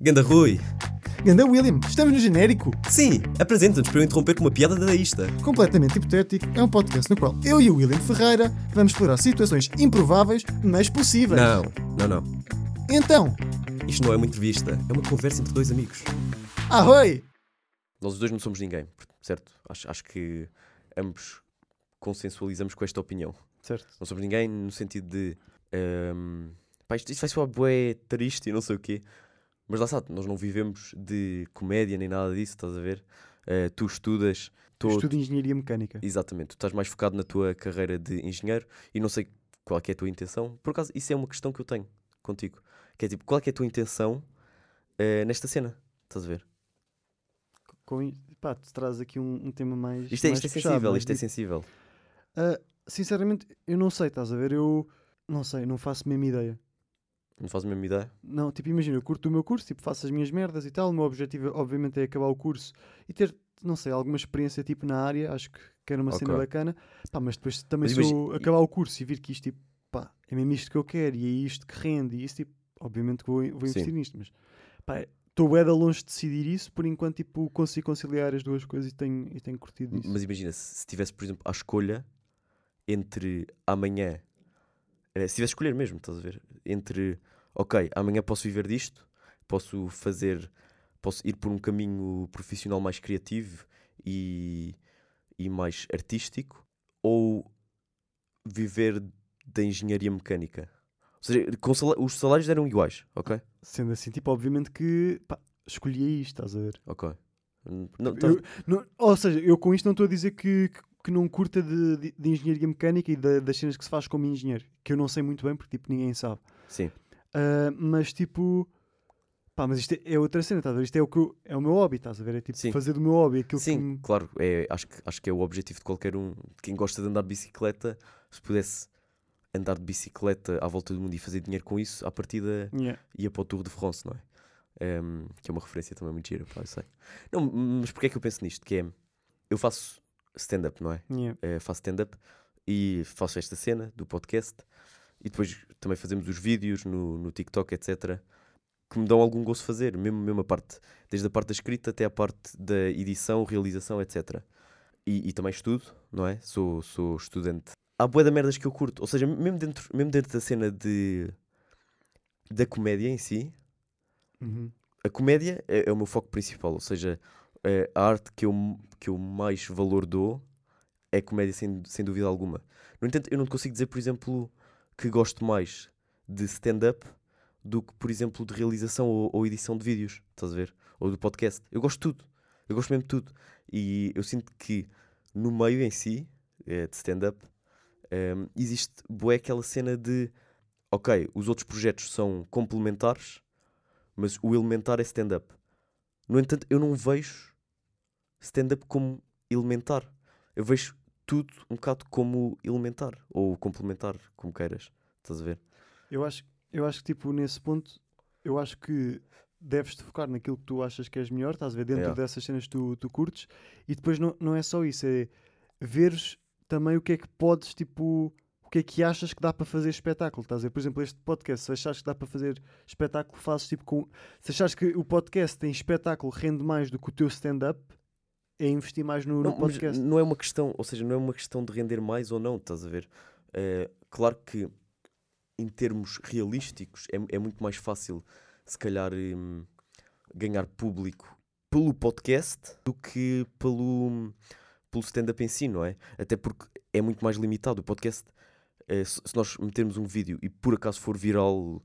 Ganda Rui. Ganda William, estamos no genérico. Sim, apresenta-nos para eu interromper com uma piada dadaísta. Completamente hipotético, é um podcast no qual eu e o William Ferreira vamos explorar situações improváveis, mas possíveis. Não, não, não. Então, Isto não é uma entrevista, é uma conversa entre dois amigos. ahoi! Nós os dois não somos ninguém, certo? Acho, acho que ambos consensualizamos com esta opinião. Certo. Não somos ninguém no sentido de. ehm, pá, isto, isto vai soar bué triste e não sei o quê. Mas lá está, nós não vivemos de comédia nem nada disso, estás a ver? Eh, tu estudas. tô- Estudo Engenharia Mecânica. Exatamente, tu estás mais focado na tua carreira de engenheiro e não sei qual é, é a tua intenção. Por acaso, isso é uma questão que eu tenho contigo. Que é tipo, qual é, é a tua intenção eh, nesta cena? Estás a ver? Com, pá, tu traz aqui um, um tema mais. Isto é, mais isto é sensível, isto é sensível. Ah, sinceramente, eu não sei, estás a ver? Eu não sei, não faço a mesma ideia. Não fazes a mesma ideia? Não, tipo, imagina, eu curto o meu curso, tipo, faço as minhas merdas e tal. O meu objetivo, obviamente, é acabar o curso e ter, não sei, alguma experiência, tipo, na área. Acho que, era uma cena Ok. bacana. Pá, mas depois também, Mas se eu acabar o curso e vir que isto, tipo, pá, é mesmo isto que eu quero e é isto que rende e isso, tipo, obviamente que vou, vou investir Sim. nisto. Mas, pá, estou da longe de decidir isso. Por enquanto, tipo, consigo conciliar as duas coisas e tenho, e tenho curtido isso. Mas imagina, se, se tivesse, por exemplo, a escolha entre amanhã, se tivesse escolher mesmo, estás a ver? Entre, ok, amanhã posso viver disto, posso fazer, posso ir por um caminho profissional mais criativo e, e mais artístico, ou viver da engenharia mecânica. Ou seja, os salários eram iguais, ok? Sendo assim, tipo, obviamente que, pá, escolhi isto, estás a ver? Ok. Não, Tipo, Eu- não- ou seja, eu com isto não estou a dizer que, que, que não curta de, de- de engenharia mecânica e da- das cenas que se faz como engenheiro, que eu não sei muito bem porque tipo, ninguém sabe. sim, Ah, mas tipo, pá, mas isto é, é outra cena, estás a ver? Isto é o, que eu- é o meu hobby, estás a ver? É tipo Sim. fazer do meu hobby aquilo que Sim, claro, é, acho, que, acho que é o objetivo de qualquer um, de quem gosta de andar de bicicleta, se pudesse andar de bicicleta à volta do mundo e fazer dinheiro com isso, à partida Yeah. ia para o Tour de France, não é? Ehm, que é uma referência também muito gira, pá, eu sei. Não, mas porquê é que eu penso nisto? Que é, eu faço stand-up, não é? Yeah. Eh, faço stand-up e faço esta cena do podcast e depois também fazemos os vídeos no, no TikTok, etc. Que me dão algum gosto fazer, mesmo, mesmo a parte, desde a parte da escrita até a parte da edição, realização, etc. E, e também estudo, não é? Sou, sou estudante. Há boa da merdas que eu curto, ou seja, mesmo dentro, mesmo dentro da cena de da comédia em si, Uhum. a comédia é, é o meu foco principal, ou seja, a arte que eu, que eu mais valor dou é comédia, sem, sem dúvida alguma. No entanto, eu não consigo dizer, por exemplo, que gosto mais de stand-up do que, por exemplo, de realização ou, ou edição de vídeos, estás a ver? Ou do podcast. Eu gosto de tudo, eu gosto mesmo de tudo. E eu sinto que no meio em si, eh, de stand-up, ehm, existe bué aquela cena de ok, os outros projetos são complementares, mas o elementar é stand-up. No entanto, eu não vejo stand-up como elementar. Eu vejo tudo um bocado como elementar ou complementar, como queiras. Estás a ver? Eu acho, eu acho que tipo, nesse ponto, eu acho que deves te focar naquilo que tu achas que és melhor, estás a ver, dentro Yeah. dessas cenas que tu, tu curtes, e depois não, não é só isso, é veres também o que é que podes, tipo, o que é que achas que dá para fazer espetáculo, estás a ver? Por exemplo, este podcast, se achares que dá para fazer espetáculo, fazes tipo com. Se achares que o podcast tem espetáculo rende mais do que o teu stand-up, é investir mais no, no Não, mas podcast. não é uma questão, ou seja, não é uma questão de render mais ou não, estás a ver? Eh, claro que em termos realísticos é, é muito mais fácil, se calhar, hum, ganhar público pelo podcast do que pelo, pelo stand-up em si, não é? Até porque é muito mais limitado. O podcast, eh, se, se nós metermos um vídeo e por acaso for viral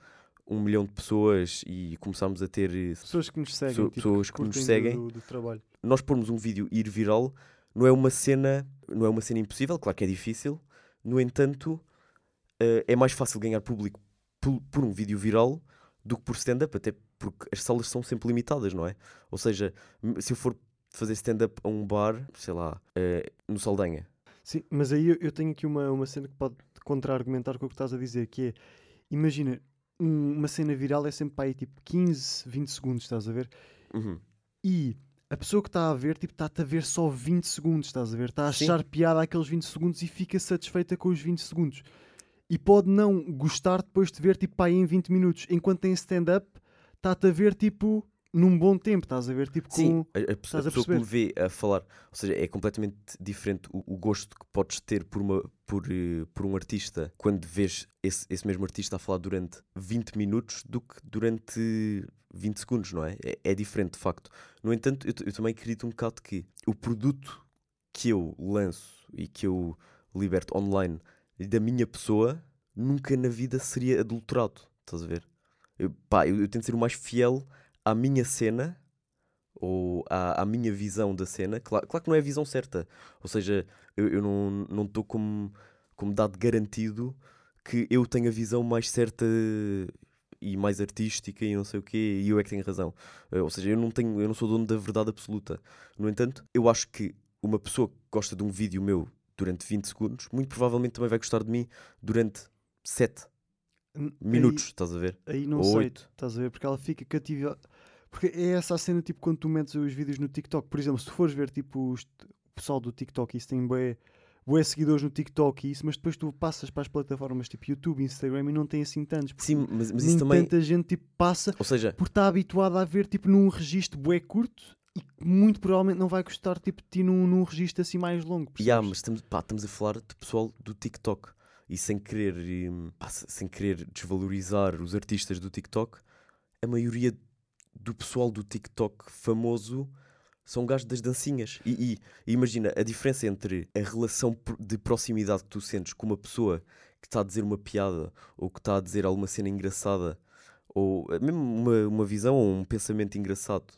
um milhão de pessoas e começarmos a ter eh, Pessoas que nos seguem, Pessoa- tipo, pessoas que nos curtem seguem. do, do trabalho. Nós pormos um vídeo e ir viral não é uma cena não é uma cena impossível claro que é difícil no entanto eh, é mais fácil ganhar público por, por um vídeo viral do que por stand-up até porque as salas são sempre limitadas não é ou seja se eu for fazer stand-up a um bar sei lá eh, no Saldanha Sim, mas aí eu, eu tenho aqui uma, uma cena que pode contra-argumentar com o que estás a dizer, que é, imagina, um- uma cena viral é sempre para aí tipo 15, 20 segundos, estás a ver? Uhum. E a pessoa que está a ver, tipo, está-te a ver só 20 segundos, estás a ver? Está a Sim. achar piada aqueles 20 segundos e fica satisfeita com os 20 segundos. E pode não gostar depois de ver, tipo, aí em 20 minutos. Enquanto em stand-up, está-te a ver tipo num bom tempo, estás a ver tipo com. Sim, a, a a pessoa que me vê a falar, ou seja, é completamente diferente o, o gosto que podes ter por, uma, por, eh, por um artista quando vês esse, esse mesmo artista a falar durante 20 minutos do que durante 20 segundos, não é? É, é diferente, de facto. No entanto, eu, eu também acredito um bocado que o produto que eu lanço e que eu liberto online da minha pessoa nunca na vida seria adulterado, estás a ver? Eu, pá, eu, eu tento ser o mais fiel à minha cena ou à, à minha visão da cena. Claro, claro que não é a visão certa. Ou seja, eu, eu não não estou como, como dado garantido que eu tenho a visão mais certa e mais artística e não sei o quê, e eu é que tenho razão. Eh, Ou seja, eu não tenho, eu não sou dono da verdade absoluta. No entanto, eu acho que uma pessoa que gosta de um vídeo meu durante 20 segundos, muito provavelmente também vai gostar de mim durante 7 N- minutos, estás a ver? Aí, aí não Ou sei, oito. estás a ver? Porque ela fica cativa. Porque é essa a cena, tipo, quando tu metes os vídeos no TikTok. Por exemplo, se tu fores ver, tipo, o pessoal do TikTok, isso tem bué, bué seguidores no TikTok e isso, mas depois tu passas para as plataformas tipo YouTube, Instagram e não tem assim tantos. Sim, mas, mas isso também. tanta gente, tipo, passa Ou seja, por estar habituada a ver, tipo, num registro bué curto e muito provavelmente não vai gostar, tipo, de ti num, num registro assim mais longo. Yeah, percebes? mas estamos, pá, estamos a falar de pessoal do TikTok e sem querer, hum, pá, se- sem querer desvalorizar os artistas do TikTok, a maioria do pessoal do TikTok famoso são gajos das dancinhas. E, e- imagina a diferença entre a relação de proximidade que tu sentes com uma pessoa que está a dizer uma piada ou que está a dizer alguma cena engraçada ou eh, mesmo uma, uma visão ou um pensamento engraçado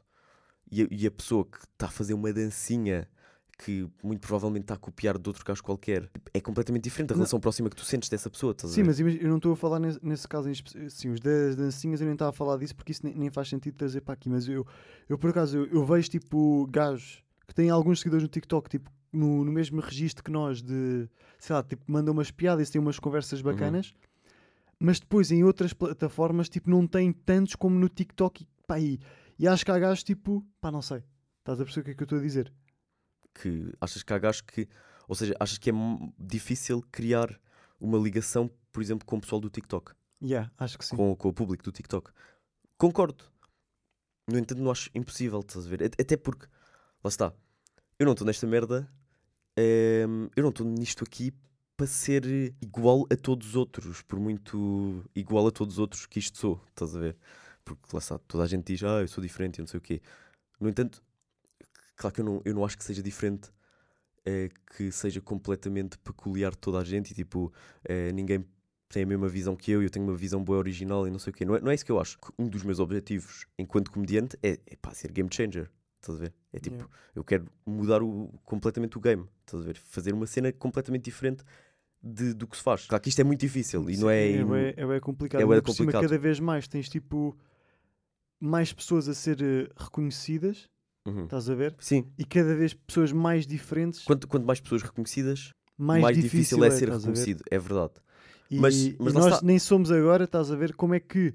e e a pessoa que está a fazer uma dancinha que muito provavelmente está a copiar de outro gajo qualquer é completamente diferente a Não. relação próxima que tu sentes dessa pessoa. Estás a Sim, ver? mas eu não estou a falar nesse, nesse caso em Sim, os das dancinhas eu nem estava a falar disso porque isso nem, nem faz sentido trazer para aqui. Mas eu, eu por acaso, eu, eu vejo tipo gajos que têm alguns seguidores no TikTok, tipo no, no mesmo registro que nós, de sei lá, tipo, mandam umas piadas, têm umas conversas Uhum. bacanas, mas depois em outras plataformas, tipo, não têm tantos como no TikTok. E, pá, e, e acho que há gajos tipo, pá, não sei, estás a perceber o que é que eu estou a dizer? Que achas que há gajos que. Ou seja, achas que é difícil criar uma ligação, por exemplo, com o pessoal do TikTok, Yeah, acho que sim. com, com o público do TikTok. Concordo. No entanto, não acho impossível, estás a ver? At- Até porque, lá está, eu não estou nesta merda, ehm, eu não estou nisto aqui para ser igual a todos os outros, por muito igual a todos os outros que isto sou, estás a ver? Porque lá está, toda a gente diz, ah, eu sou diferente, eu não sei o quê. No entanto, claro que eu não, eu não acho que seja diferente, eh, que seja completamente peculiar de toda a gente e tipo, eh, ninguém tem a mesma visão que eu e eu tenho uma visão boa original e não sei o quê. Não é, não é isso que eu acho. Um dos meus objetivos enquanto comediante é, é pá, ser game changer. Estás a ver? É tipo, Yeah. eu quero mudar o, completamente o game. Estás a ver? Fazer uma cena completamente diferente de- do que se faz. Claro que isto é muito difícil e não é. Sim, é, bué complicado. é por cima, complicado. cada vez mais tens tipo mais pessoas a ser eh, reconhecidas, Uhum. estás a ver? Sim. E cada vez pessoas mais diferentes, Quanto, quanto mais pessoas reconhecidas, mais, mais, difícil, é ser estás a ver? reconhecido. É verdade. E, Mas- e mas nós está. nem somos agora, estás a ver como é que,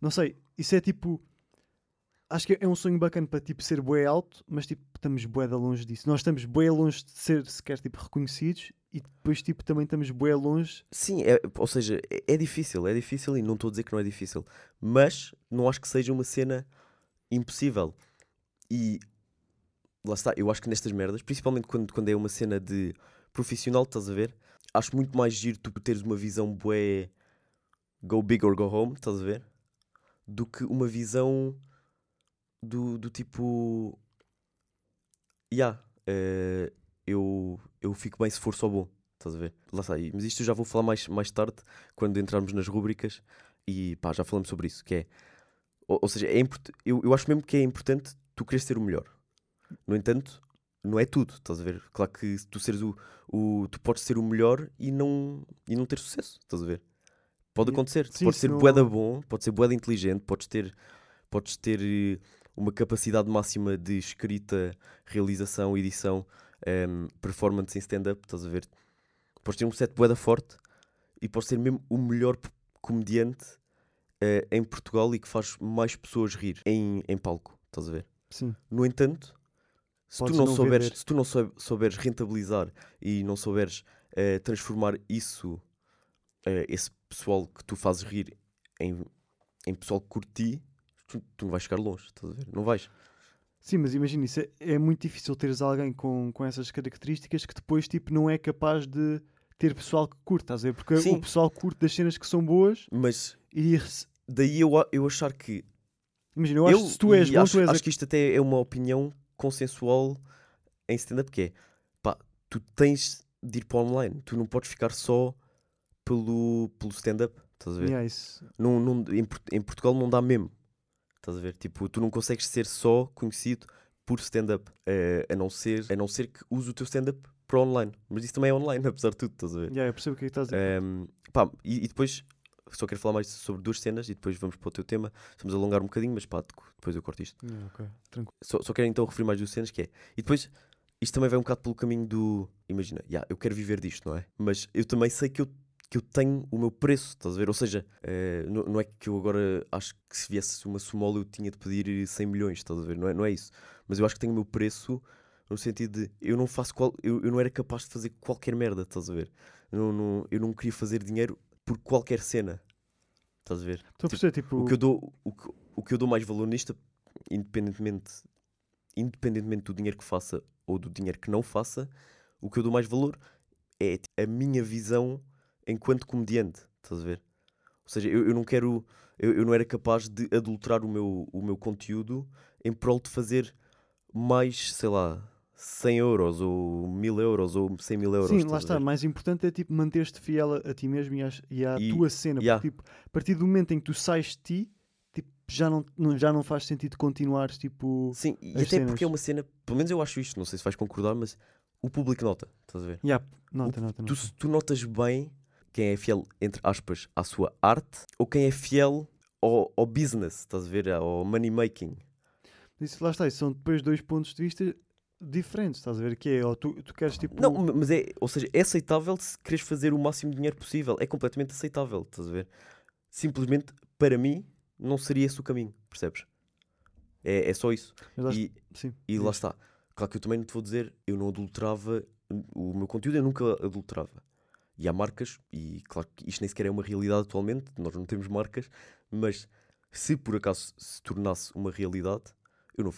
não sei, isso é tipo, acho que é um sonho bacana para tipo ser bué alto, mas tipo estamos bué da longe disso. Nós estamos bué longe de ser sequer tipo reconhecidos e depois tipo também estamos bué longe. Sim, é, ou seja, é, é difícil, é difícil e não estou a dizer que não é difícil, mas não acho que seja uma cena impossível. E lá está, eu acho que nestas merdas, principalmente quando, quando é uma cena de profissional, estás a ver? Acho muito mais giro tu teres uma visão bué go big or go home, estás a ver? Do que uma visão do, do tipo. Yeah, eh, eu, eu fico bem se for só bom. Estás a ver? Lá está. Mas isto eu já vou falar mais, mais tarde, quando entrarmos nas rúbricas. E pá, já falamos sobre isso. Que é. Ou, ou seja, é eu, eu acho mesmo que é importante tu queres ser o melhor. No entanto, não é tudo. Estás a ver? Claro que tu seres o, o. Tu podes ser o melhor e não, e não ter sucesso. Estás a ver? Pode acontecer. Sim, podes se ser não- boeda bom, podes ser boeda inteligente, podes ter, podes ter eh, uma capacidade máxima de escrita, realização, edição, em, performance em stand-up. Estás a ver? Podes ter um set boeda forte e podes ser mesmo o melhor comediante eh, em Portugal e que faz mais pessoas rir em, em palco. Estás a ver? Sim, No entanto, se Podes tu não, não souberes, vender. se tu não sou- souberes rentabilizar e não souberes eh, transformar isso, eh, esse pessoal que tu fazes rir, em, em pessoal que curte ti, tu, tu não vais chegar longe, estás a ver? Não vais. Sim, mas imagina isso, é, é muito difícil teres alguém com, com essas características que depois tipo, não é capaz de ter pessoal que curte, estás a ver? Porque Sim. o pessoal curte das cenas que são boas Mas e daí eu, eu achar que. Imagina, eu acho que se tu és bom, acho, tu és a- acho que isto até é uma opinião consensual em stand-up, que é pá, tu tens de ir para online, tu não podes ficar só pelo, pelo stand-up, estás a ver? Yeah, isso. Não, não, em, em Portugal não dá mesmo. Estás a ver? Tipo, tu não consegues ser só conhecido por stand-up. eh, a, não ser, a não ser que use o teu stand-up para online. Mas isso também é online, apesar de tudo, estás a ver? Yeah, eu percebo o que é estás a dizer. Ehm, pá, e, e depois, só quero falar mais sobre duas cenas e depois vamos para o teu tema. Vamos alongar um bocadinho, mas pá, depois eu corto isto. Yeah, ok, tranquilo. Só, só quero então referir mais duas cenas que é. E depois, isto também vai um bocado pelo caminho do. Imagina, yeah, eu quero viver disto, não é? Mas eu também sei que eu, que eu tenho o meu preço, estás a ver? Ou seja, eh, não, não é que eu agora acho que se viesse uma sumola eu tinha de pedir 100 milhões, estás a ver? Não é, não é isso. Mas eu acho que tenho o meu preço no sentido de eu não faço qual, eu, eu não era capaz de fazer qualquer merda, estás a ver? Não, não, eu não queria fazer dinheiro por qualquer cena, estás a ver? Estou a perceber, tipo, O que eu dou, o que, o que eu dou mais valor nisto, independentemente, independentemente do dinheiro que faça ou do dinheiro que não faça, o que eu dou mais valor é tipo, a minha visão enquanto comediante, estás a ver? Ou seja, eu, eu não quero, eu, eu não era capaz de adulterar o meu, o meu conteúdo em prol de fazer mais, sei lá, 100 euros ou 1000 euros ou 100 mil euros. Sim, lá está. Mais importante é tipo manter-te fiel a, ti mesmo e, às- e à E- tua cena. yeah. Porque, tipo, a partir do momento em que tu sais de ti, tipo, já, não, não- já não faz sentido continuares tipo. Sim, e até porque é cenas. uma cena, pelo menos eu acho isto, não sei se vais concordar, mas o público nota, estás a ver? Yeah, nota, nota, Tu, nota. tu notas bem quem é fiel, entre aspas, à sua arte ou quem é fiel ao, ao business, estás a ver? Ao money making. Isso, lá está, isso são depois dois pontos de vista diferentes, estás a ver? Que é, ou tu, tu queres tipo. Não, ma- mas é, ou seja, é aceitável se queres fazer o máximo de dinheiro possível. É completamente aceitável, estás a ver? Simplesmente, para mim, não seria esse o caminho, percebes? É, é só isso. lá- E, sim, e lá está. Claro que eu também não te vou dizer, eu não adulterava o meu conteúdo, eu nunca adulterava. E há marcas, e claro que isto nem sequer é uma realidade atualmente, nós não temos marcas, mas se por acaso se tornasse uma realidade, eu não,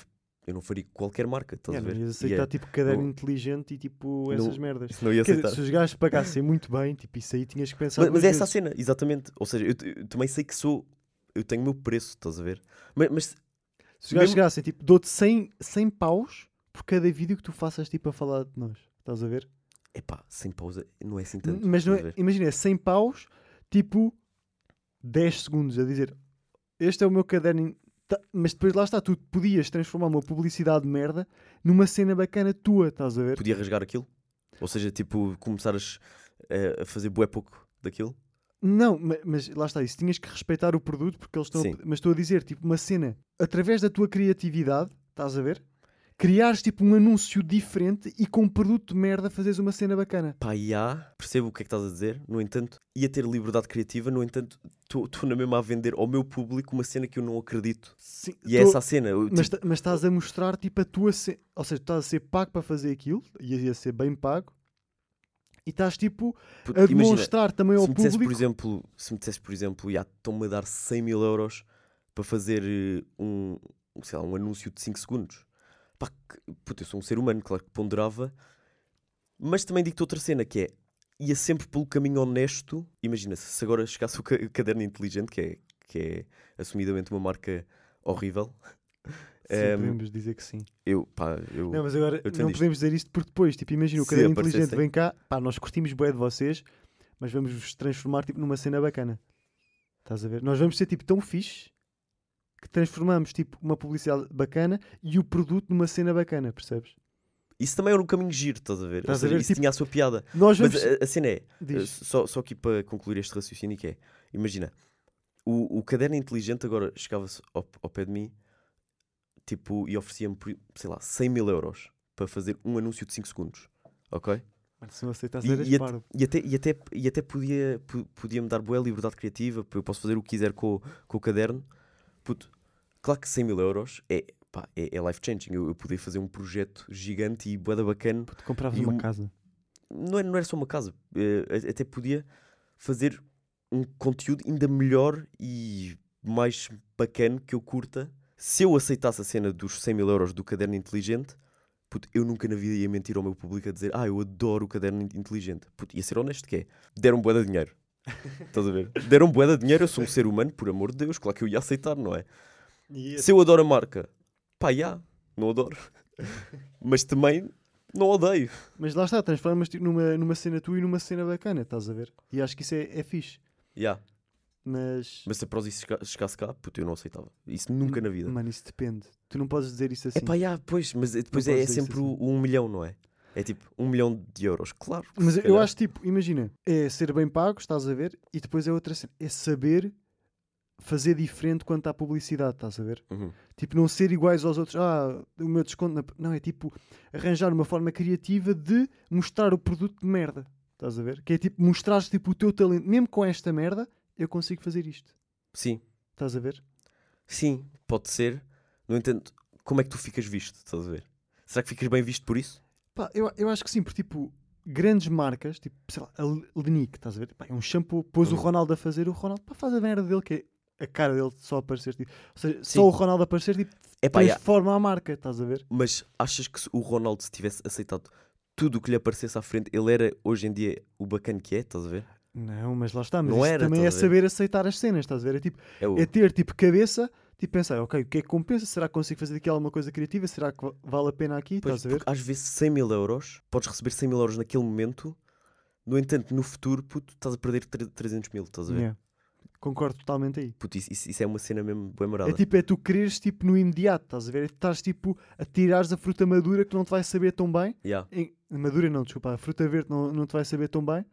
eu não faria qualquer marca, estás Yeah, a ver? não ias E aceitar é- tipo caderno não- inteligente e tipo não- essas merdas. isso não ia dizer, aceitar. se os gajos pagassem muito bem, tipo, isso aí tinhas que pensar. Mas, mas é essa a cena, exatamente. Ou seja, eu, eu também sei que sou, eu tenho o meu preço, estás a ver? Mas, mas Se os gajos chegassem, tipo, dou-te 100, 100 paus por cada vídeo que tu faças, tipo, a falar de nós. Estás a ver? epá, sem pausa, não é assim tanto. Mas não é, imagina, é 100 paus, tipo, 10 segundos a dizer este é o meu caderno. Tá- Mas depois lá está, tu podias transformar uma publicidade de merda numa cena bacana tua, estás a ver? Podia rasgar aquilo? Ou seja, tipo, começares a, a fazer bué pouco daquilo? Não, ma- mas, lá está, isso tinhas que respeitar o produto porque eles estão. a mas estou a dizer, tipo, uma cena através da tua criatividade, estás a ver? Criares tipo um anúncio diferente e com um produto de merda fazeres uma cena bacana. Pá, há, percebo o que é que estás a dizer, no entanto, ia ter liberdade criativa, no entanto, estou na mesma a vender ao meu público uma cena que eu não acredito. Sim, E é tô- essa a cena. eu, mas, tipo, mas estás a mostrar tipo a tua cena. Ou seja, estás a ser pago para fazer aquilo, ia, ia ser bem pago, e estás tipo a imagina, demonstrar também ao dissesse, público. por exemplo, se me dissesse, por exemplo, "Ya, estão-me a dar 100 mil euros para fazer eh, um, sei lá, um anúncio de 5 segundos. Pá, que, eu sou um ser humano, claro que ponderava, mas também digo-te outra cena que é, ia sempre pelo caminho honesto. Imagina, se agora chegasse o ca- caderno inteligente, que é, que é assumidamente uma marca horrível, Sim, Ehm, podemos dizer que sim. eu, pá, eu, Não, mas agora não isto. podemos dizer isto porque depois, tipo, imagina o caderno inteligente vem cá, pá, nós curtimos bué de vocês, mas vamos vos transformar tipo numa cena bacana. Estás a ver? Nós vamos ser tipo tão fixe que transformamos tipo uma publicidade bacana e o produto numa cena bacana, percebes? isso também era um caminho giro, estás a ver? Estás a ver? isso Tipo, tinha a sua piada. Nós Mas vamos. a, a cena é, Diz. Uh, Só, só aqui para concluir este raciocínio que é, imagina, o, o caderno inteligente agora chegava-se ao, ao pé de mim tipo, e oferecia-me, sei lá, 100 mil euros para fazer um anúncio de 5 segundos, ok? Mano, se não aceitas, E, eras e, e até, e até, e até podia, po- podia-me dar boa liberdade criativa, eu posso fazer o que quiser com, com o caderno. Puto, claro que 100 mil euros é, pá, é, é life-changing, eu, eu podia fazer um projeto gigante e boeda bacana Tu compravas uma o- casa. não era, não era só uma casa, a- até podia fazer um conteúdo ainda melhor e mais bacana que eu curta. Se eu aceitasse a cena dos 100 mil euros do caderno inteligente, puto, eu nunca na vida ia mentir ao meu público a dizer ah, eu adoro o caderno in- inteligente. Puto, ia ser honesto que é. Deram bué de dinheiro. Estás a ver? Deram bué de dinheiro, eu sou um ser humano, por amor de Deus, claro que eu ia aceitar, não é? Se eu adoro a marca, pá, já, não adoro. Mas também não odeio. Mas lá está, transformas numa, numa cena tua e numa cena bacana, estás a ver? E acho que isso é, é fixe. Já. Mas, Mas se a Prozis chega- chegasse cá, puto, eu não aceitava. Isso nunca na vida. mano, isso depende. Tu não podes dizer isso assim. É pá, já, pois, mas depois Não é, é sempre o um milhão, não é? É tipo um milhão de euros, claro. Mas eu calhar. acho tipo, imagina, é ser bem pago, estás a ver, e depois é outra cena, é saber fazer diferente quanto à publicidade, estás a ver? Uhum. Tipo, não ser iguais aos outros, ah, o meu desconto, na... não, é tipo arranjar uma forma criativa de mostrar o produto de merda, estás a ver? Que é tipo, mostrar tipo o teu talento, mesmo com esta merda, eu consigo fazer isto, Sim, estás a ver? sim, pode ser. No entanto, como é que tu ficas visto? Estás a ver? Será que ficas bem visto por isso? Pá, eu, eu acho que sim, porque tipo, grandes marcas, tipo, sei lá, a Lenique, estás a ver? Pá, é um shampoo, pôs o Uhum. Ronaldo a fazer, o Ronaldo, pá, faz a merda dele, que é a cara dele só aparecer, tipo, ou seja, Sim. só o Ronaldo aparecer, tipo, pá, já. transforma a marca, estás a ver? Mas achas que se o Ronaldo se tivesse aceitado tudo o que lhe aparecesse à frente, ele era hoje em dia o bacana que é? Estás a ver? Não, mas lá está, mas Não era, também é saber aceitar as cenas, estás a ver? É tipo, É o... é ter tipo cabeça, tipo pensar, ok, o que é que compensa? Será que consigo fazer aqui alguma coisa criativa? Será que va- vale a pena aqui? Pois, estás a ver? às vezes 100 mil euros, podes receber 100 mil euros naquele momento, no entanto, no futuro, puto, estás a perder tre- 300 mil, estás a ver? Yeah. Concordo totalmente aí. Puto, isso, isso- é uma cena mesmo bem marada. É tipo, é tu quereres tipo no imediato, estás a ver? É estás tipo a tirares a fruta madura que não te vai saber tão bem. Yeah. Em- madura não, desculpa, a fruta verde não, não te vai saber tão bem.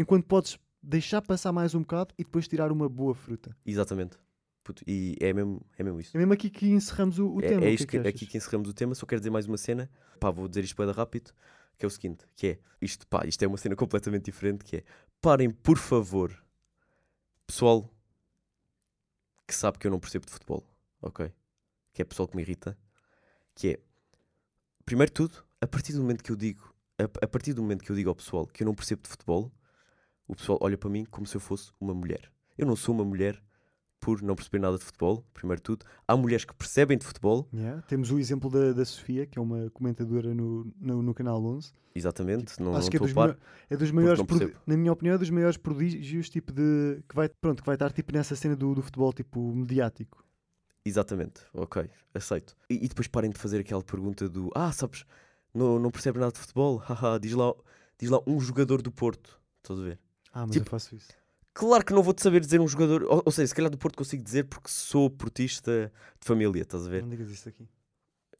Enquanto podes deixar passar mais um bocado e depois tirar uma boa fruta. Exatamente. Puto, e é mesmo, é mesmo isso. É mesmo aqui que encerramos o, o É, tema. é isto que é que, aqui que encerramos o tema. Só quero dizer mais uma cena. Pá, vou dizer isto para rápido. Que é o seguinte: que é isto, pá, isto é uma cena completamente diferente. Que é parem, por favor, pessoal que sabe que eu não percebo de futebol, ok? Que é pessoal que me irrita. Que é, primeiro de tudo, a partir do momento que eu digo, a, a partir do momento que eu digo ao pessoal que eu não percebo de futebol, o pessoal olha para mim como se eu fosse uma mulher. Eu não sou uma mulher por não perceber nada de futebol, primeiro de tudo. Há mulheres que percebem de futebol, Yeah, Temos o exemplo da, da Sofia, que é uma comentadora no, no, no canal 11. exatamente, não, não Acho que é dos, par. é dos maiores, não na minha opinião, é dos maiores prodígios tipo de que vai, pronto, que vai estar tipo nessa cena do, do futebol tipo mediático. Exatamente, ok, aceito. E, e depois parem de fazer aquela pergunta do Ah, sabes, não, não percebe nada de futebol, haha, diz lá, diz lá um jogador do Porto. Estás a ver? Ah, mas Tipo, eu faço isso. Claro que não vou-te saber dizer um jogador, ou, ou seja, se calhar do Porto consigo dizer porque sou portista de família, estás a ver? Não digas isso aqui.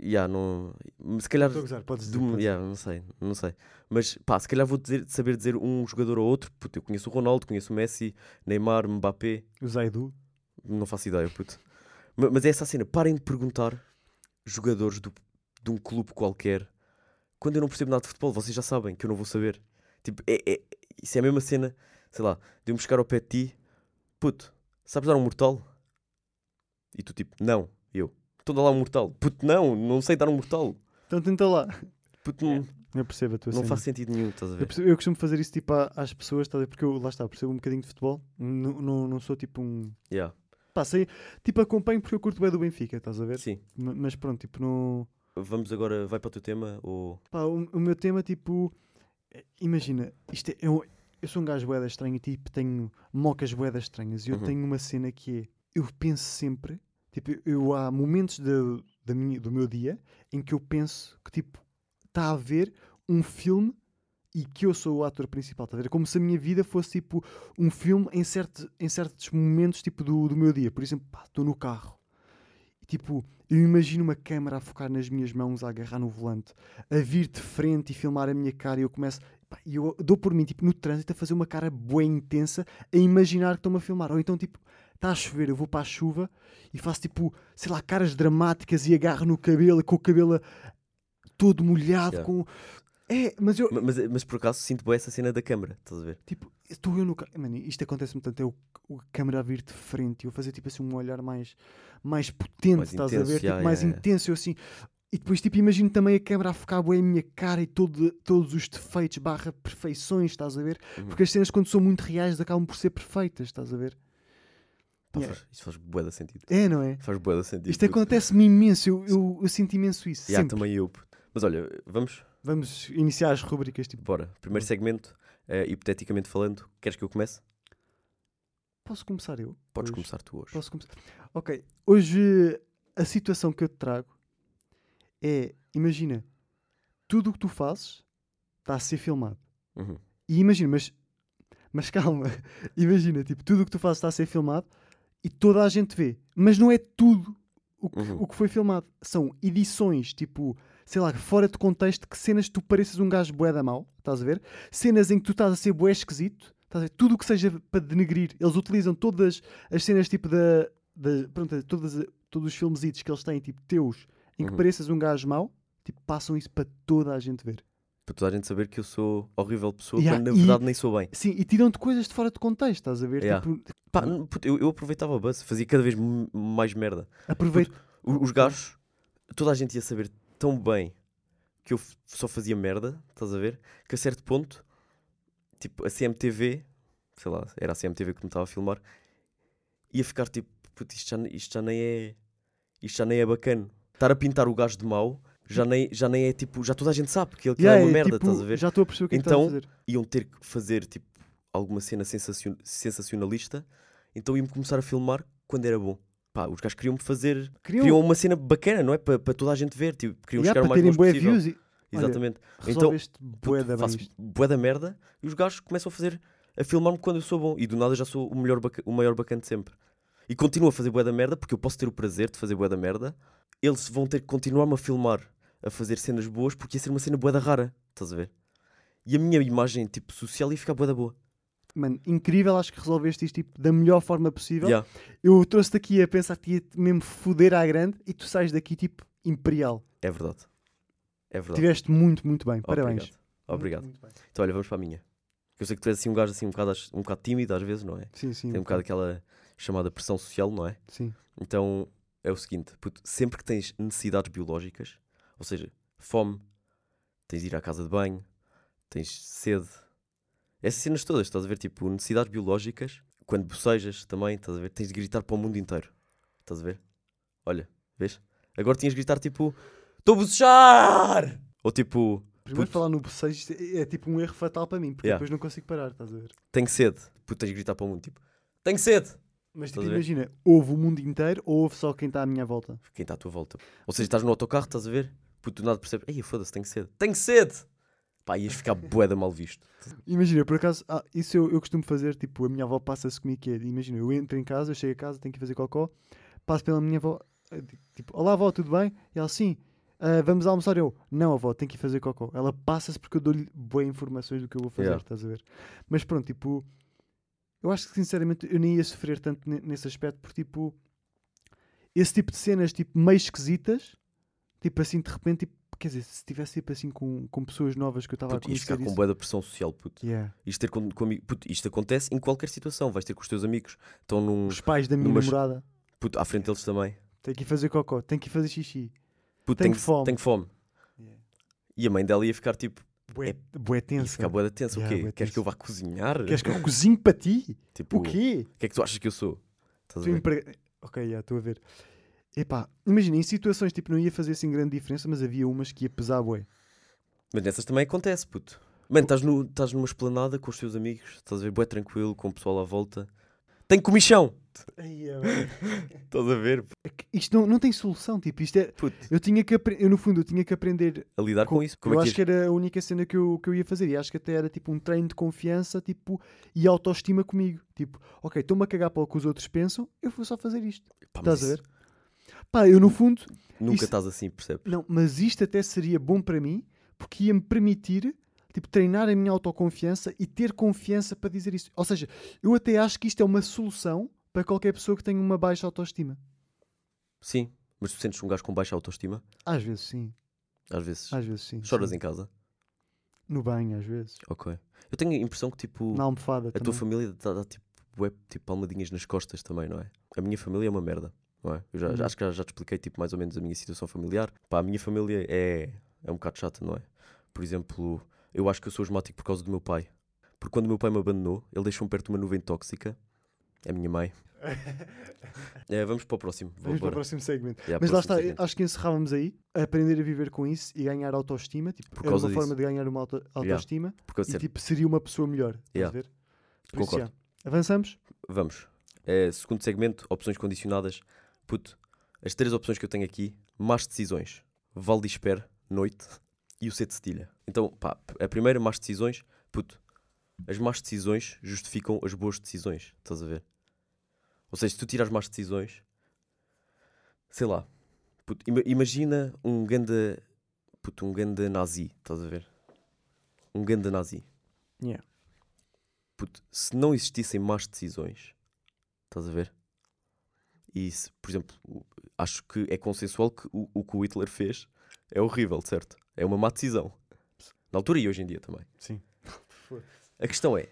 Ya, não, se calhar Estou a gozar, podes dizer. Do- yeah, não sei, não sei. Mas pá, se calhar vou dizer, saber dizer um jogador ou outro. Puto, eu conheço o Ronaldo, conheço o Messi, Neymar, Mbappé. O Zaidu. não faço ideia, puto. Ma- Mas, é essa a cena, parem de perguntar jogadores do- de um clube qualquer quando eu não percebo nada de futebol. Vocês já sabem que eu não vou saber. Tipo, é, é- isso é a mesma cena, sei lá, de eu me chegar ao pé de ti, puto, sabes dar um mortal? E tu tipo, não, eu. Então dá lá um mortal. Puto, não, não sei dar um mortal. Então tenta lá. Puto, não, Eu percebo a tua não cena. faz sentido nenhum, estás a Eu, ver? percebo- eu costumo fazer isso tipo às pessoas, estás a ver? porque eu lá está, percebo um bocadinho de futebol. Não, não, não sou tipo um. Yeah. Pá, sei, tipo acompanho porque eu curto bem do Benfica, estás a ver? Sim. Ma- Mas pronto, tipo, não. Vamos agora, vai para o teu tema ou. Pá, o, o meu tema, tipo, é- imagina, isto é, é um- eu sou um gajo boeda estranho, tipo, tenho mocas boedas estranhas e eu Uhum. tenho uma cena que é, eu penso sempre, tipo, eu há momentos da- da minha, do meu dia em que eu penso que, tipo, está a ver um filme e que eu sou o ator principal, está a ver? Como se a minha vida fosse, tipo, um filme em, certo, em certos momentos, tipo, do, do meu dia. Por exemplo, estou no carro tipo, eu imagino uma câmera a focar nas minhas mãos, a agarrar no volante, a vir de frente e filmar a minha cara e eu começo. E eu dou por mim, tipo, no trânsito, a fazer uma cara bué intensa, a imaginar que estão-me a filmar. Ou então, tipo, está a chover, eu vou para a chuva e faço, tipo, sei lá, caras dramáticas e agarro no cabelo, com o cabelo todo molhado, Yeah. com... É, mas eu, Ma- Mas, mas por acaso sinto bem essa cena da câmara, estás a ver? Tipo, estou eu no carro. Mano, isto acontece-me tanto. É o, o câmera a vir de frente e eu fazer tipo assim um olhar mais, mais potente, Mais estás a intenso, ver? já, tipo, mais intenso, eu assim. E depois, tipo, imagino também a câmera a focar bem a minha cara e todo, todos os defeitos barra perfeições, estás a ver? Uhum. Porque as cenas, quando são muito reais, acabam por ser perfeitas, estás a ver? Pá, Yeah. faz, isso faz bué de sentido. É, não é? Faz bué de sentido. Isto acontece-me imenso, eu, eu, eu sinto imenso isso. Yeah, sempre. também eu. Mas olha, vamos, Vamos iniciar as rubricas tipo. bora. Primeiro segmento, eh, hipoteticamente falando, queres que eu comece? Posso começar eu? Podes Hoje? começar tu hoje. Posso começar? Ok. Hoje a situação que eu te trago é, imagina, tudo o que tu fazes está a ser filmado. Uhum. E imagina, mas, mas calma, imagina, tipo, tudo o que tu fazes está a ser filmado e toda a gente vê. Mas não é tudo o que, Uhum. o que foi filmado. São edições, tipo, sei lá, fora de contexto, que cenas que tu pareces um gajo bué da mau, estás a ver? Cenas em que tu estás a ser bué esquisito, estás a ver? Tudo o que seja para denegrir. Eles utilizam todas as cenas, tipo, da... da pronto, todas, todos os filmes que eles têm, tipo, teus, em que Uhum. pareças um gajo mau, tipo, passam isso para toda a gente ver. Para toda a gente saber que eu sou horrível pessoa, Yeah, quando na e- verdade nem sou bem. Sim, e tiram-te coisas de fora de contexto, estás a ver? Yeah. Tipo, Pá, puto, eu, eu aproveitava o buzz, fazia cada vez mais merda. aproveita. O- Os gajos, toda a gente ia saber tão bem que eu só fazia merda, estás a ver? Que a certo ponto, tipo, a CMTV, sei lá, era a CMTV que me estava a filmar, ia ficar tipo, puto, isto já, isto já nem é. Isto já nem é bacana. Estar a pintar o gajo de mau já nem, já nem é tipo. Já toda a gente sabe que ele Yeah, é uma é merda, tipo, estás a ver? Já estou a perceber o que é que Então, estás a fazer. Iam ter que fazer tipo alguma cena sensacion- sensacionalista, então iam começar a filmar quando era bom. Pá, os gajos queriam fazer Queriam, uma cena bacana, não é? Para para toda a gente ver. Tipo, queriam yeah, chegar o para mais terem longe possível. views e Olha, Exatamente. então, resolveste bué da faço bué da merda e os gajos começam a fazer, a filmar-me quando eu sou bom. E do nada já sou o, melhor o maior bacana de sempre. E continuo a fazer bué da merda porque eu posso ter o prazer de fazer bué da merda. Eles vão ter que continuar-me a filmar, a fazer cenas boas porque ia ser uma cena bué da rara. Estás a ver? E a minha imagem, tipo, social ia ficar bué da boa. Mano, incrível, acho que resolveste isto tipo, da melhor forma possível. Yeah. Eu trouxe-te aqui a pensar que ia mesmo foder à grande e tu sais daqui tipo imperial. É verdade. É verdade. Tiveste muito, muito bem. Parabéns. Obrigado. Obrigado. Muito, muito bem. Então, olha, vamos para a minha. Eu sei que tu és assim um gajo assim um bocado, um bocado tímido às vezes, não é? Sim, sim. Tem um bocado aquela chamada pressão social, não é? Sim. Então é o seguinte: puto, sempre que tens necessidades biológicas, ou seja, fome, tens de ir à casa de banho, tens sede, essas cenas todas, estás a ver? Tipo, necessidades biológicas, quando bocejas também, estás a ver? Tens de gritar para o mundo inteiro, estás a ver? Olha, vês? Agora tinhas de gritar tipo: Estou a bocejar! Ou tipo: Primeiro Puto. falar no bocejo é, é tipo um erro fatal para mim, porque Yeah. depois não consigo parar, estás a ver? Tenho sede. Puto, tens de gritar para o mundo tipo: Tenho sede! Mas tipo, imagina, ouve o mundo inteiro ou ouve só quem está à minha volta? Quem está à tua volta. Ou seja, estás no autocarro, estás a ver? Puto, do nada percebes: Ei, foda-se, tenho sede! Tenho sede! Pá, ias ficar boeda mal visto. Imagina, por acaso, ah, isso eu, eu costumo fazer, tipo, a minha avó passa-se comigo que é, imagina, eu entro em casa, eu chego a casa, tenho que fazer cocó, passo pela minha avó, eh, tipo, olá avó, tudo bem? E ela, sim, "Ah, vamos almoçar, eu, não avó, tenho que ir fazer cocó. Ela passa-se porque eu dou-lhe boas informações do que eu vou fazer, Yeah. estás a ver? Mas pronto, tipo, eu acho que sinceramente eu nem ia sofrer tanto ne- nesse aspecto, porque tipo, esse tipo de cenas, tipo, meio esquisitas, tipo assim, de repente, tipo, quer dizer, se estivesse tipo assim com, com pessoas novas que eu estava a conhecer ficar com isso- boeda pressão social, puto. Yeah. Isto, ter com, com puto, isto acontece em qualquer situação. Vais ter com os teus amigos, estão num. Os pais da minha numas- namorada. Puto, à frente deles também. Tem que ir fazer cocó, tem que ir fazer xixi. Puto, Tenho tenho, fome. Tenho fome. E a mãe dela ia ficar tipo. Bué, bué Ia tensa. ficar boeda tensa. Yeah, o quê? bué Queres que eu vá cozinhar? Queres que eu cozinhe para ti? Tipo, O quê? que é que tu achas que eu sou? Estás a Tu ver? empre- Ok, já estou a ver. Epá, imagina, em situações tipo não ia fazer assim grande diferença, mas havia umas que ia pesar bué. Mas nessas também acontece, puto. Mano, estás, no, estás numa esplanada com os teus amigos, estás a ver, bué tranquilo, com o pessoal à volta. Tenho comichão! Estás a ver? É que Isto não, não tem solução, tipo, isto é... Puto, Eu tinha que eu no fundo eu tinha que aprender a lidar com, isso. Como eu é que acho que era a única cena que eu, que eu ia fazer e acho que até era tipo um treino de confiança tipo, e autoestima comigo. Tipo, ok, estou-me a cagar para o que os outros pensam, eu vou só fazer isto. Estás a isso- ver? Pá, eu no fundo, Nunca Isso- estás assim, percebes? não, mas isto até seria bom para mim porque ia-me permitir tipo, treinar a minha autoconfiança e ter confiança para dizer isso. Ou seja, eu até acho que isto é uma solução para qualquer pessoa que tenha uma baixa autoestima. Sim, mas tu sentes um gajo com baixa autoestima? Às vezes sim, Às vezes. às vezes sim. Choras sim. em casa? No banho, às vezes. Ok. Eu tenho a impressão que, tipo, Na almofada a também. tua família dá, dá, tipo, bué, tipo, palmadinhas nas costas também, não é? A minha família é uma merda, não é? Eu já, já- Uhum. acho que já, já te expliquei, tipo, mais ou menos a minha situação familiar. Pá, a minha família é, é um bocado chata, não é? Por exemplo, eu acho que eu sou asmático por causa do meu pai. Porque quando o meu pai me abandonou, ele deixou-me perto de uma nuvem tóxica É a minha mãe. É, vamos para o próximo. Vamos para o Bora. próximo segmento. Yeah, Mas lá próximo está, segmento. acho que encerrávamos aí. Aprender a viver com isso e ganhar autoestima. Tipo, Por causa uma forma disso. de ganhar uma auto- autoestima Por causa e tipo, seria uma pessoa melhor. Yeah. ver? Por isso, Concordo. já. Avançamos? Vamos. É, segundo segmento, opções condicionadas. Puto, as três opções que eu tenho aqui, más decisões. Val Disper, noite e o C de cedilha. Então, pá, a primeira, más decisões. Puto, as más decisões justificam as boas decisões. Estás a ver? Ou seja, se tu tiras más decisões, sei lá, puto, ima- imagina um ganda, puto, um ganda nazi. Estás a ver? Um ganda nazi. Yeah. Puto, se não existissem más decisões, estás a ver? E se, por exemplo, acho que é consensual que o, o que o Hitler fez é horrível, certo? É uma má decisão. Na altura e hoje em dia também. Sim. A questão é: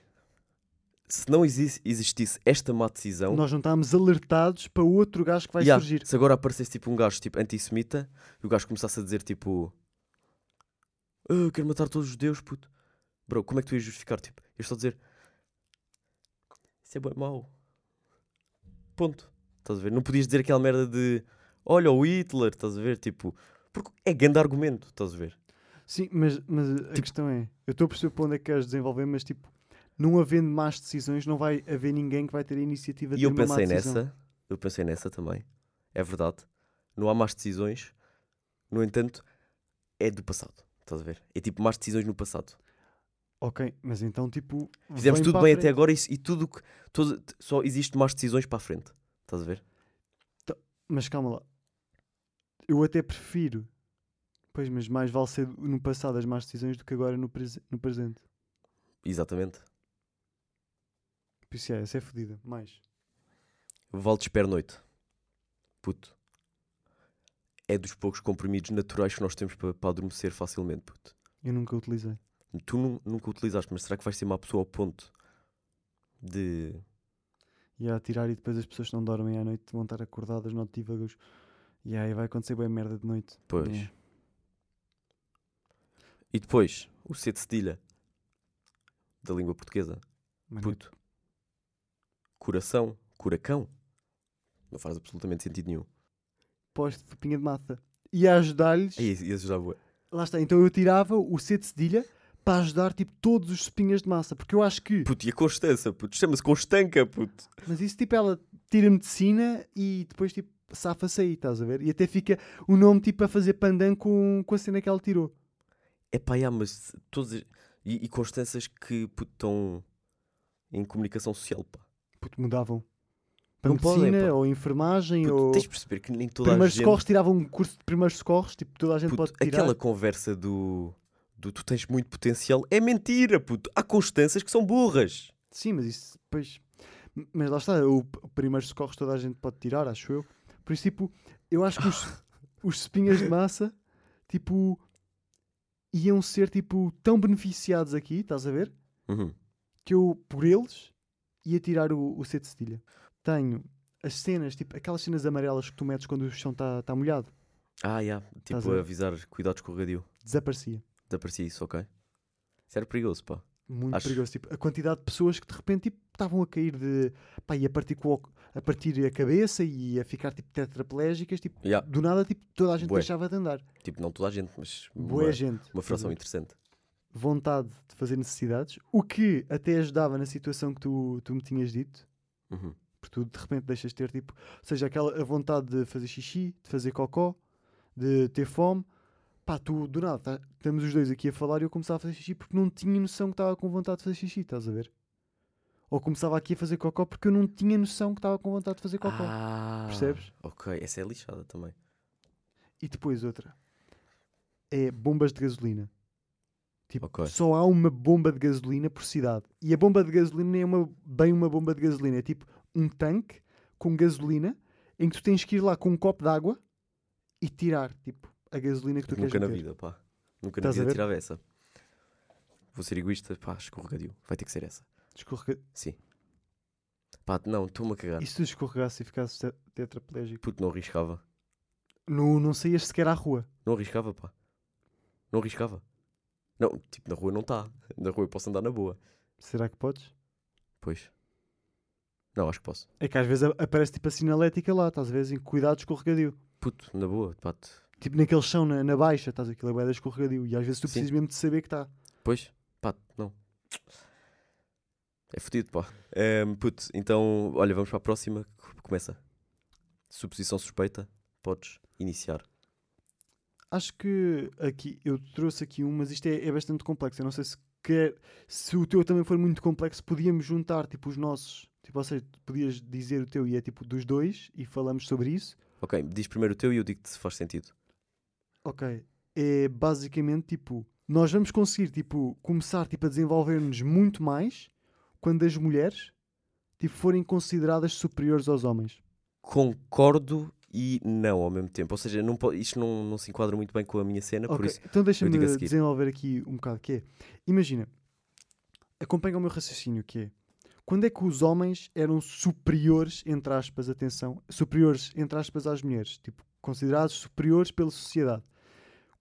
se não exis- existisse esta má decisão, Nós não estávamos alertados para outro gajo que vai Yeah, surgir. se agora aparecesse tipo um gajo tipo antissemita e o gajo começasse a dizer tipo "Ah, eu quero matar todos os judeus, puto. Bro, como é que tu ias justificar? Tipo, eu estou a dizer isso é bem mau. Ponto. Estás a ver? Não podias dizer aquela merda de olha o Hitler, estás a ver? Tipo, porque é grande argumento, estás a ver? Sim, mas, mas a Tipo- questão é: eu estou a perceber para onde é que queres desenvolver, mas tipo, não havendo más decisões, não vai haver ninguém que vai ter a iniciativa de E eu pensei nessa, eu pensei nessa também. É verdade. Não há más decisões. No entanto, é do passado. Estás a ver? É tipo más decisões no passado. Ok, mas então tipo. Fizemos tudo bem até frente. agora e, e tudo que. todo- só existe más decisões para a frente. Estás a ver? Mas calma lá. Eu até prefiro. Pois, mas mais vale ser no passado as más decisões do que agora no, prese- no presente. Exatamente. Por isso é, essa é fodida. Mais. De noite. Puto. É dos poucos comprimidos naturais que nós temos para, para adormecer facilmente, puto. Eu nunca utilizei. Tu nu- nunca utilizaste, mas será que vais ser uma pessoa ao ponto de. E a tirar e depois as pessoas que não dormem à noite vão estar acordadas notívagos. E aí vai acontecer bem merda de noite. Pois. É. E depois, o C de cedilha da língua portuguesa. Mano, Puto. Coração. Curacão. Não faz absolutamente sentido nenhum. Posto de pinha de massa. E a ajudar-lhes. Ia ajudar bué. Lá está. Então eu tirava o C de cedilha para ajudar tipo todos os espinhas de massa. Porque eu acho que. Puto, e a Constança, puto. Chama-se Constanca, puto. Mas isso tipo ela tira medicina e depois tipo safa-se aí, estás a ver? E até fica o nome tipo a fazer pandan com, com a cena que ela tirou. É pá, yeah, mas todas. as- E, e Constanças que puto, estão em comunicação social, pá. Puto, mudavam. Para Não podem, medicina pá. ou enfermagem Puto, ou Tens de perceber que nem toda a primeiros gente. socorros tiravam um curso de primeiros socorros, tipo toda a gente Puto, pode tirar. aquela conversa do, do tu tens muito potencial é mentira, puto. Há Constanças que são burras. Sim, mas isso depois. M- Mas lá está, o, o primeiros socorros toda a gente pode tirar, acho eu. Por isso, tipo, eu acho que os, os espinhas de massa, tipo, iam ser, tipo, tão beneficiados aqui, estás a ver? Uhum. Que eu, por eles, ia tirar o, o C de cedilha. Tenho as cenas, tipo, aquelas cenas amarelas que tu metes quando o chão está tá molhado. Ah, yeah. Estás Tipo, a avisar cuidado escorregadio. Desaparecia. Desaparecia isso, ok? Isso era perigoso, pá. Muito Acho- perigoso. Tipo, a quantidade de pessoas que de repente tipo, estavam a cair de. Pá, e a partir, com a partir a cabeça e a ficar tipo tetraplégicas. Tipo, Yeah. do nada, tipo, toda a gente Bué. deixava de andar. Tipo, não toda a gente, mas Boa uma, gente. uma fração interessante. Vontade de fazer necessidades. O que até ajudava na situação que tu, tu me tinhas dito. Uhum. Porque tu de repente deixas de ter tipo. Ou seja, aquela a vontade de fazer xixi, de fazer cocó, de ter fome. Pá, tu do nada, tá- estamos os dois aqui a falar e eu começava a fazer xixi porque não tinha noção que estava com vontade de fazer xixi, estás a ver? Ou começava aqui a fazer cocó porque eu não tinha noção que estava com vontade de fazer cocó. Ah, Percebes? Ok, essa é lixada também. E depois outra é bombas de gasolina. Tipo, Ok. só há uma bomba de gasolina por cidade. E a bomba de gasolina é uma, bem uma bomba de gasolina, é tipo um tanque com gasolina em que tu tens que ir lá com um copo de água e tirar tipo a gasolina que tu Nunca queres na meter. vida, pá. Nunca na Estás a vida ver? tirava essa. Vou ser egoísta, pá, escorregadio. Vai ter que ser essa. Escorrega... Sim. Pá, não, estou-me a cagar. E se tu escorregasse e ficasses te- tetraplégico? Puto, não arriscava. Não, não saías sequer à rua. Não arriscava, pá. Não arriscava. Não, tipo, na rua não está. Na rua eu posso andar na boa. Será que podes? Pois. Não, acho que posso. É que às vezes a- aparece tipo a sinalética lá, estás a ver? Assim, cuidado escorregadio. Puto, na boa, pá. te- Tipo naquele chão na, na baixa, estás aquilo é bué de escorregadio. E às vezes tu Sim. precisas mesmo de saber que está. Pois, pá, não. É fodido, pá. Ehm, puto, então, olha, vamos para a próxima. Começa. Suposição suspeita, podes iniciar. Acho que aqui, eu trouxe aqui um, mas isto é, é bastante complexo. Eu não sei se quer, se o teu também for muito complexo, podíamos juntar tipo os nossos. Tipo, ou seja, tu podias dizer o teu e é tipo dos dois e falamos sobre isso. Ok, diz primeiro o teu e eu digo-te se faz sentido. Ok. É basicamente tipo, nós vamos conseguir tipo, começar tipo, a desenvolver-nos muito mais quando as mulheres tipo, forem consideradas superiores aos homens. Concordo e não ao mesmo tempo. Ou seja, não isto não, não se enquadra muito bem com a minha cena, por Ok, isso. Então deixa-me desenvolver aqui um bocado que é. Imagina, acompanha o meu raciocínio que é. Quando é que os homens eram superiores, entre aspas, atenção, superiores, entre aspas, às mulheres? Tipo, considerados superiores pela sociedade.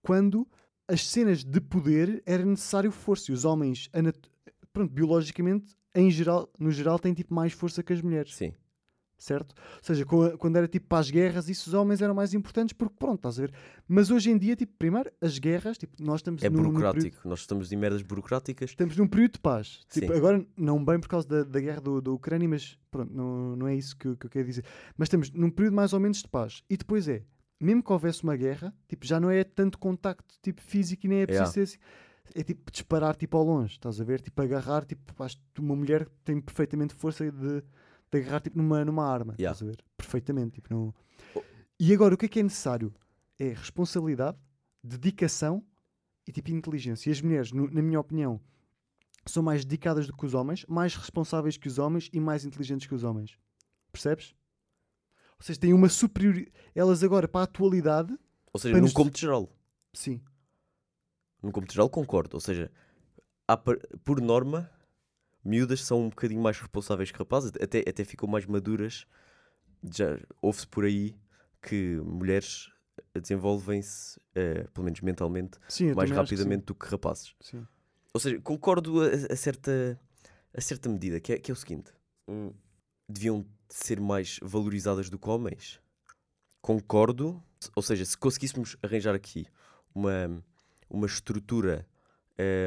Quando as cenas de poder era necessário força e os homens, pronto, biologicamente, em geral, no geral, têm tipo mais força que as mulheres Sim, certo? Ou seja, quando era tipo para as guerras, isso os homens eram mais importantes porque pronto, estás a ver? Mas hoje em dia, tipo, primeiro, as guerras, tipo, nós estamos é num- num período- burocrático. Nós estamos em merdas burocráticas. estamos num período de paz. Tipo, agora, não bem por causa da, da guerra do, da Ucrânia, mas pronto, não, não é isso que, eu- que eu quero dizer. Mas estamos num período mais ou menos de paz. E depois é, mesmo que houvesse uma guerra, tipo, já não é tanto contacto tipo, físico e nem é preciso Yeah. ser assim. É tipo disparar tipo ao longe, estás a ver? Tipo agarrar, tipo, acho que uma mulher tem perfeitamente força de, de agarrar tipo numa, numa arma, Yeah. estás a ver? Perfeitamente, tipo, não... Oh. E agora, o que é que é necessário? É responsabilidade, dedicação e tipo inteligência. E as mulheres, no- na minha opinião, são mais dedicadas do que os homens, mais responsáveis que os homens e mais inteligentes que os homens. Percebes? Ou seja, têm uma superioridade. Elas agora, para a atualidade, Ou seja, num nos- cômputo geral. sim. Num cômputo geral, concordo. Ou seja, há por norma, miúdas são um bocadinho mais responsáveis que rapazes, até, até ficam mais maduras. Já ouve-se por aí que mulheres desenvolvem-se, eh, pelo menos mentalmente, sim mais rapidamente do que rapazes. Sim. Ou seja, concordo a, a certa, a certa medida, que é, que é o seguinte: hum, deviam ser mais valorizadas do que homens. Concordo, ou seja, se conseguíssemos arranjar aqui uma, uma estrutura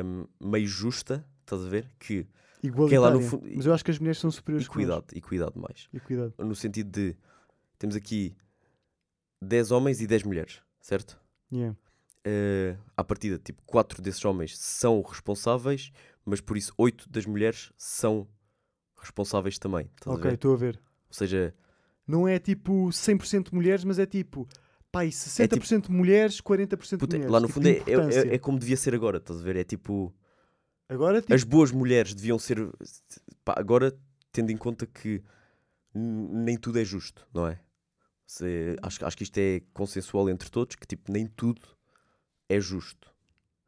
hum, meio justa, estás a ver? Que Igualitária. lá no fundo- Mas eu acho que as mulheres são superiores que nós. equidade, equidade mais. Equidade. No sentido de temos aqui 10 homens e 10 mulheres, certo? Yeah. uh, à partida, tipo, quatro desses homens são responsáveis, mas por isso oito das mulheres são responsáveis também. Ok, estou a ver. Ou seja, Não é tipo 100% mulheres, mas é tipo, pai, 60% mulheres, 40% puta, mulheres. lá no Tipo, fundo é, é- é- é como devia ser agora, estás a ver? É tipo, Agora, tipo, as boas mulheres deviam ser. pá, agora, tendo em conta que nem tudo é justo, não é? Se- acho, acho que isto é consensual entre todos, que tipo, nem tudo é justo.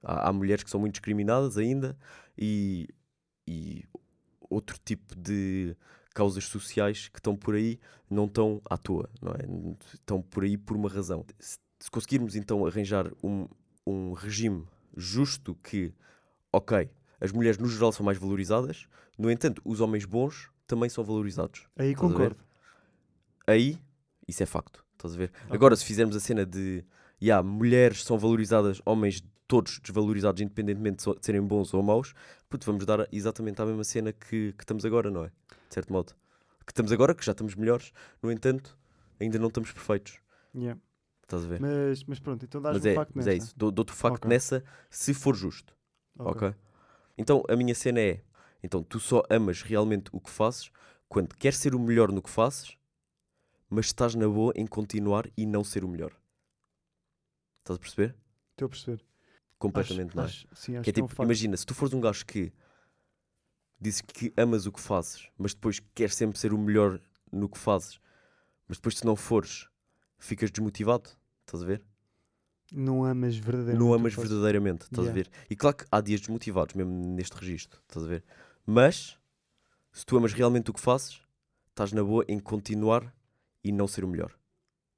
Há, há mulheres que são muito discriminadas ainda e, e outro tipo de causas sociais que estão por aí não estão à toa, não é? Estão por aí por uma razão. Se, se conseguirmos então arranjar um, um regime justo que, ok, as mulheres no geral são mais valorizadas, no entanto, os homens bons também são valorizados. aí estás a ver? concordo. Aí, isso é facto. Estás a ver? Agora, se fizermos a cena de yeah, mulheres são valorizadas, homens todos desvalorizados, independentemente de so- de serem bons ou maus, puto, vamos dar exatamente a mesma cena que, que estamos agora, não é? De certo modo. Que estamos agora, que já estamos melhores, no entanto, ainda não estamos perfeitos. Yeah. Estás a ver? Mas, mas pronto, então dás Mas um é, facto mas nessa. é isso. Dou- Dou-te o facto Ok. nessa, se for justo. Ok? Então, a minha cena é: então, tu só amas realmente o que fazes quando queres ser o melhor no que fazes, mas estás na boa em continuar e não ser o melhor. Estás a perceber? Estou a perceber. Completamente, acho, não é? acho- sim, acho Que é que é tipo, facto. imagina, se tu fores um gajo que dizes que amas o que fazes, mas depois queres sempre ser o melhor no que fazes, mas depois se não fores, ficas desmotivado, estás a ver? Não amas verdadeiramente. não amas verdadeiramente, estás Yeah. a ver? E claro que há dias desmotivados, mesmo neste registro, estás a ver? Mas, se tu amas realmente o que fazes, estás na boa em continuar e não ser o melhor.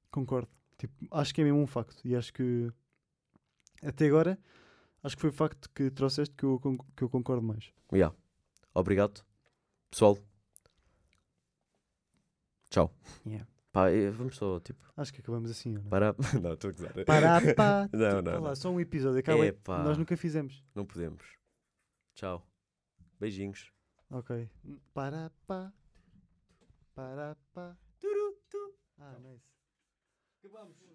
Concordo. Tipo, acho que é mesmo um facto. E acho que até agora acho que foi o facto que trouxeste que eu, que eu concordo mais. Yeah. Obrigado. Pessoal, Tchau. Yeah. Pá, eh, vamos só, tipo, Acho que acabamos assim, não? parar. não, estou a gozar. Pará, pá. Não, não, só um episódio. Acaba. Epá. Nós nunca fizemos. Não podemos. Tchau. Beijinhos. Ok. Pará, pá. Pará, pá. Turu, tu. Ah, nice. Acabamos. Segundo tempo.